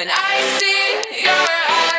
when I see your eyes.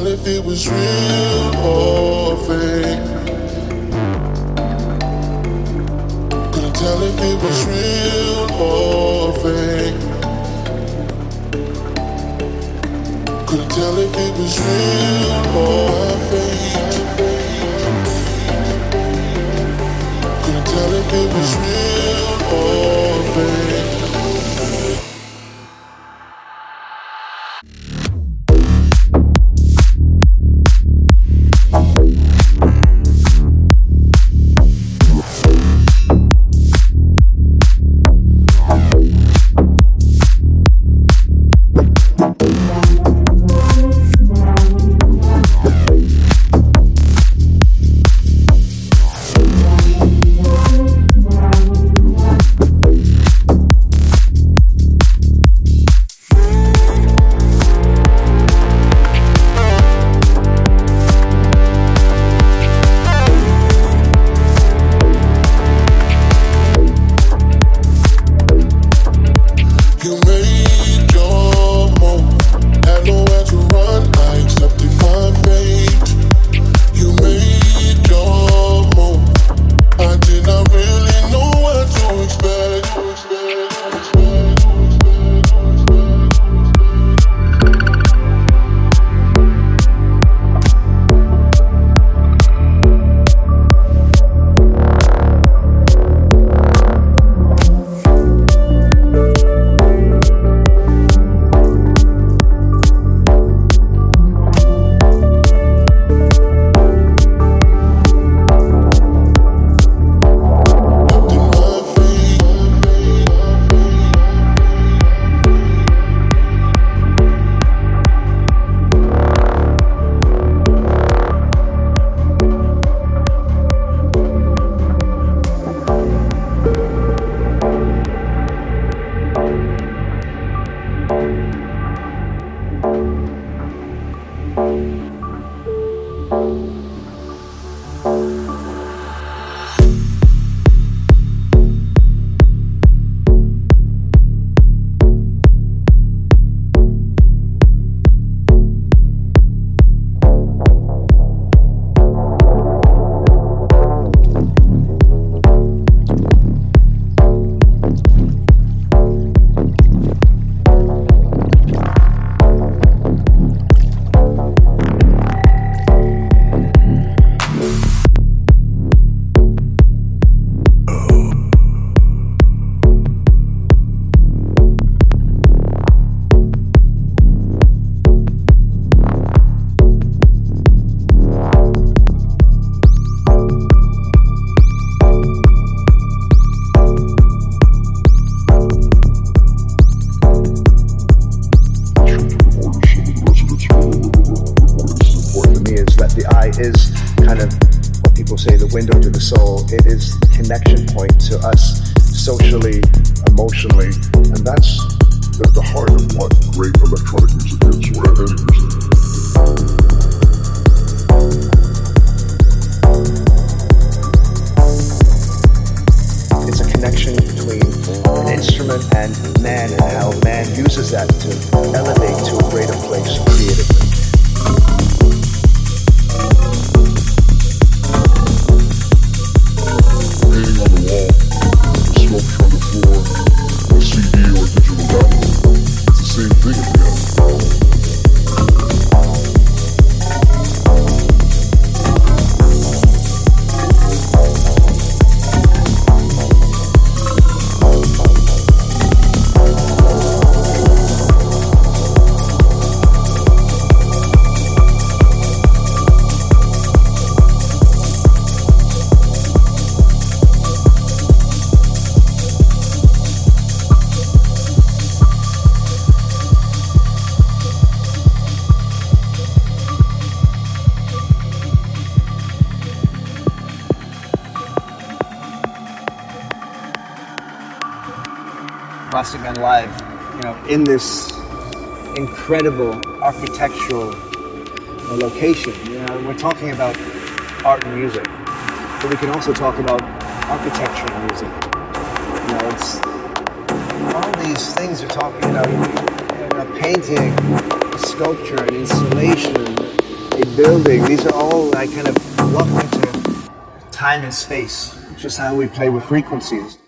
Couldn't if it was real in this incredible architectural location. You know, we're talking about art and music, but we can also talk about architecture and music. You know, it's all these things are talking. Know, a painting, a sculpture, an installation, a building. These are all I kind of locked into time and space. It's just how we play with frequencies.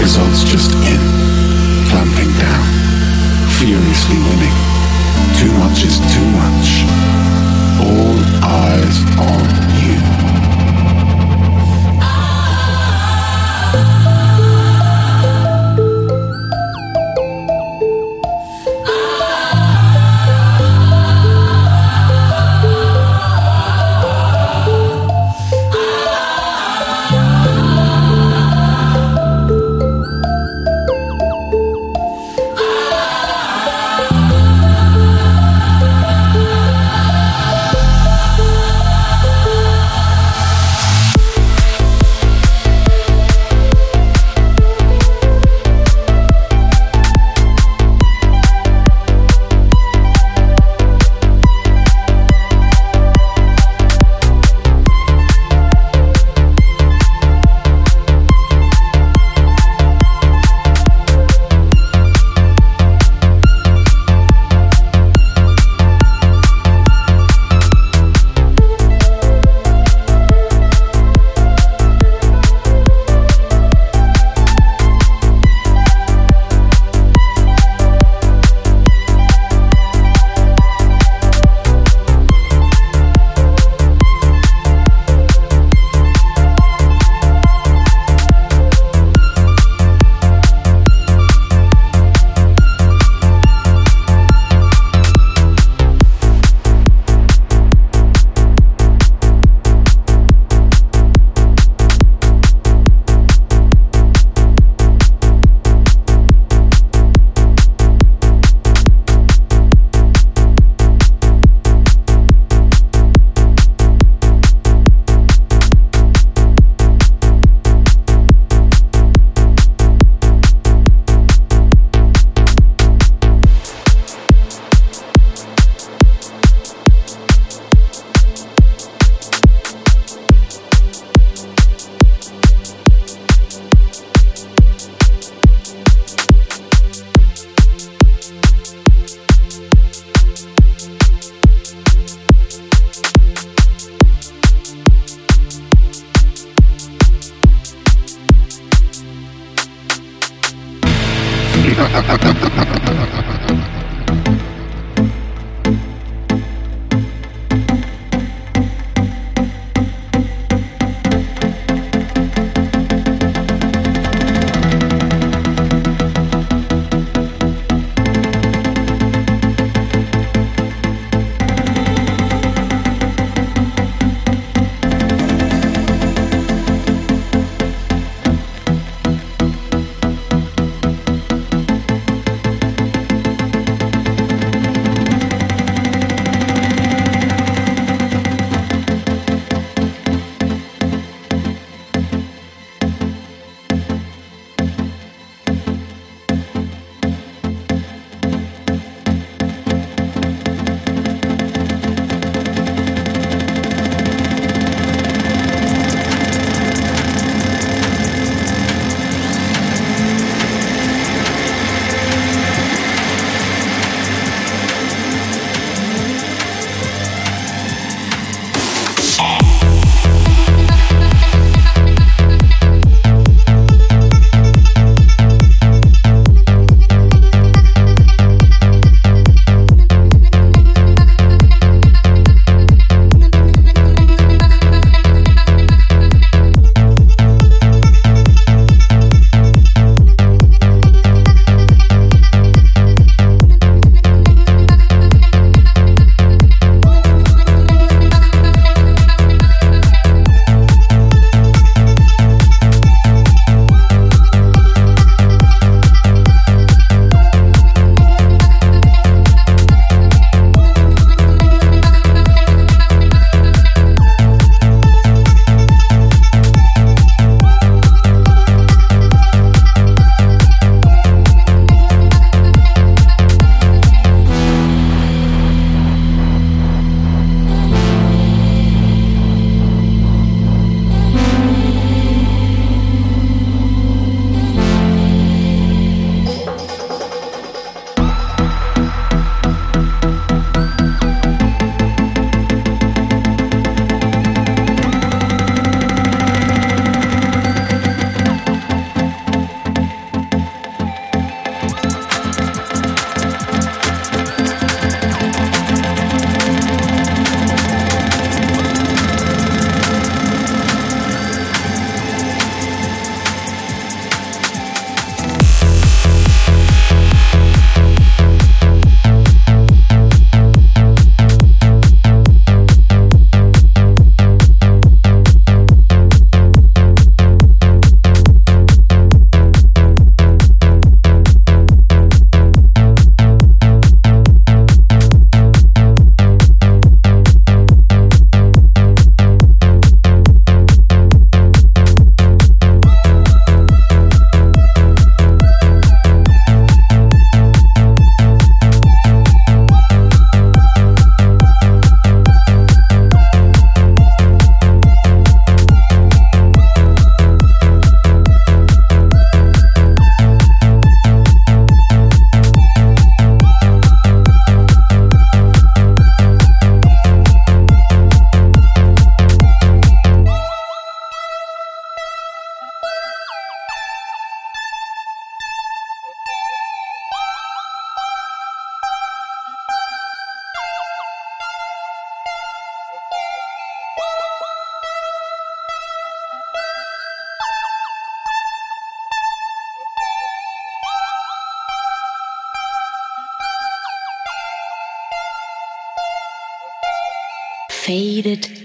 Results just in. Clamping down. Furiously winning. Too much is too much. All eyes on you.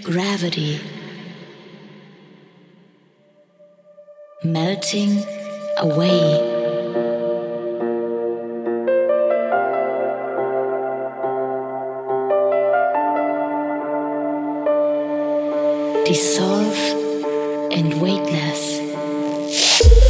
Gravity, melting away. dissolve and weightless.